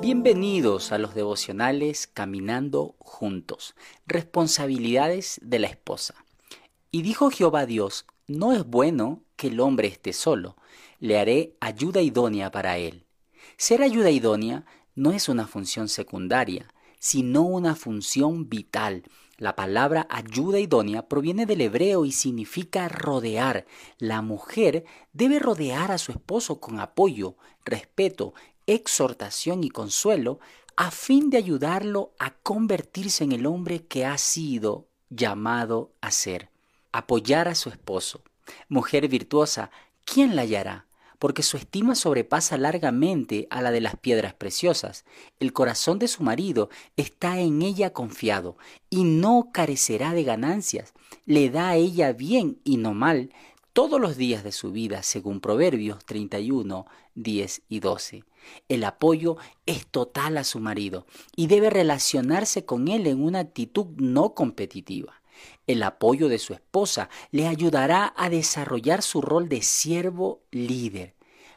Bienvenidos a los devocionales Caminando Juntos. Responsabilidades de la esposa. Y dijo Jehová Dios, no es bueno que el hombre esté solo, le haré ayuda idónea para él. Ser ayuda idónea no es una función secundaria, sino una función vital. La palabra ayuda idónea proviene del hebreo y significa rodear. La mujer debe rodear a su esposo con apoyo, respeto, exhortación y consuelo a fin de ayudarlo a convertirse en el hombre que ha sido llamado a ser. Apoyar a su esposo. Mujer virtuosa, ¿quién la hallará? Porque su estima sobrepasa largamente a la de las piedras preciosas. El corazón de su marido está en ella confiado, y no carecerá de ganancias. Le da a ella bien y no mal todos los días de su vida, según Proverbios 31, 10 y 12. El apoyo es total a su marido y debe relacionarse con él en una actitud no competitiva. El apoyo de su esposa le ayudará a desarrollar su rol de siervo líder.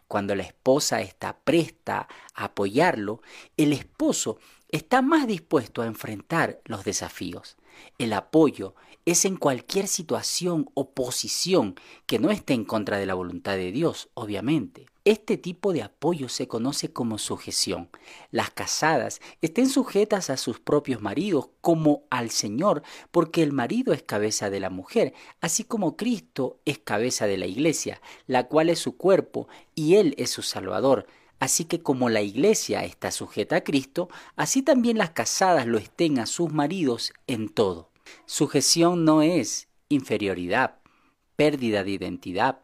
Cuando la esposa está presta a apoyarlo, el esposo está más dispuesto a enfrentar los desafíos. El apoyo es en cualquier situación o posición que no esté en contra de la voluntad de Dios, obviamente. Este tipo de apoyo se conoce como sujeción. Las casadas estén sujetas a sus propios maridos como al Señor, porque el marido es cabeza de la mujer, así como Cristo es cabeza de la iglesia, la cual es su cuerpo y Él es su Salvador. Así que como la iglesia está sujeta a Cristo, así también las casadas lo estén a sus maridos en todo. Sujeción no es inferioridad, pérdida de identidad,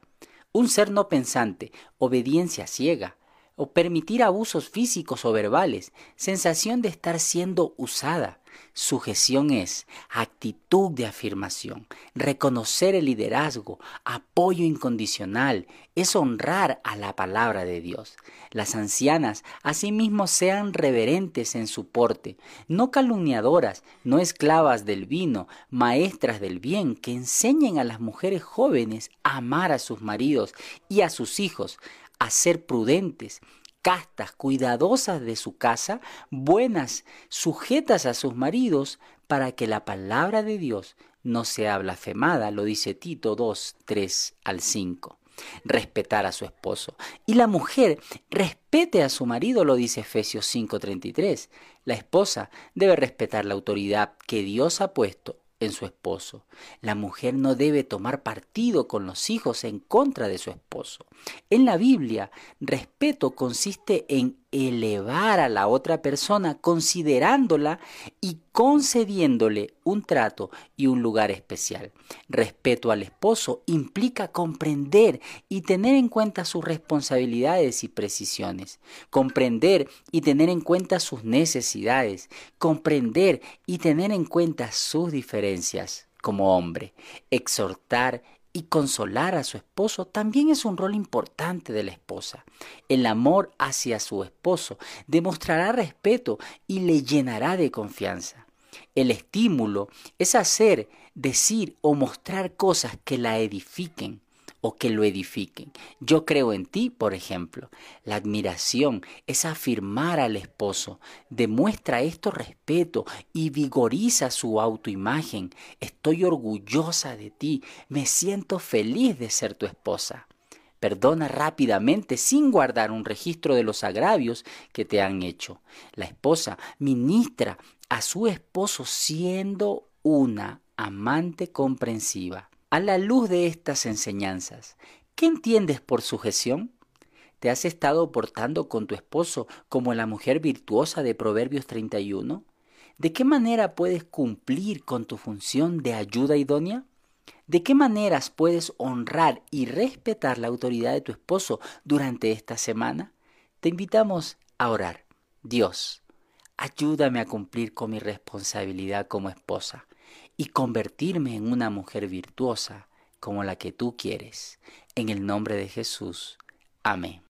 un ser no pensante, obediencia ciega, o permitir abusos físicos o verbales, sensación de estar siendo usada. Sujeción es actitud de afirmación, reconocer el liderazgo, apoyo incondicional, es honrar a la palabra de Dios. Las ancianas asimismo sean reverentes en su porte, no calumniadoras, no esclavas del vino, maestras del bien, que enseñen a las mujeres jóvenes a amar a sus maridos y a sus hijos, a ser prudentes, castas, cuidadosas de su casa, buenas, sujetas a sus maridos, para que la palabra de Dios no sea blasfemada, lo dice Tito 2, 3 al 5. Respetar a su esposo. Y la mujer respete a su marido, lo dice Efesios 5:33. La esposa debe respetar la autoridad que Dios ha puesto en su esposo. La mujer no debe tomar partido con los hijos en contra de su esposo. En la Biblia, respeto consiste en elevar a la otra persona considerándola y concediéndole un trato y un lugar especial. Respeto al esposo implica comprender y tener en cuenta sus responsabilidades y precisiones, comprender y tener en cuenta sus necesidades, comprender y tener en cuenta sus diferencias como hombre, exhortar y consolar a su esposo también es un rol importante de la esposa. El amor hacia su esposo demostrará respeto y le llenará de confianza. El estímulo es hacer, decir o mostrar cosas que la edifiquen, o que lo edifiquen. Yo creo en ti, por ejemplo. La admiración es afirmar al esposo, demuestra esto respeto y vigoriza su autoimagen. Estoy orgullosa de ti, me siento feliz de ser tu esposa. Perdona rápidamente sin guardar un registro de los agravios que te han hecho. La esposa ministra a su esposo siendo una amante comprensiva. A la luz de estas enseñanzas, ¿qué entiendes por sujeción? ¿Te has estado portando con tu esposo como la mujer virtuosa de Proverbios 31? ¿De qué manera puedes cumplir con tu función de ayuda idónea? ¿De qué maneras puedes honrar y respetar la autoridad de tu esposo durante esta semana? Te invitamos a orar. Dios, ayúdame a cumplir con mi responsabilidad como esposa y convertirme en una mujer virtuosa como la que tú quieres. En el nombre de Jesús. Amén.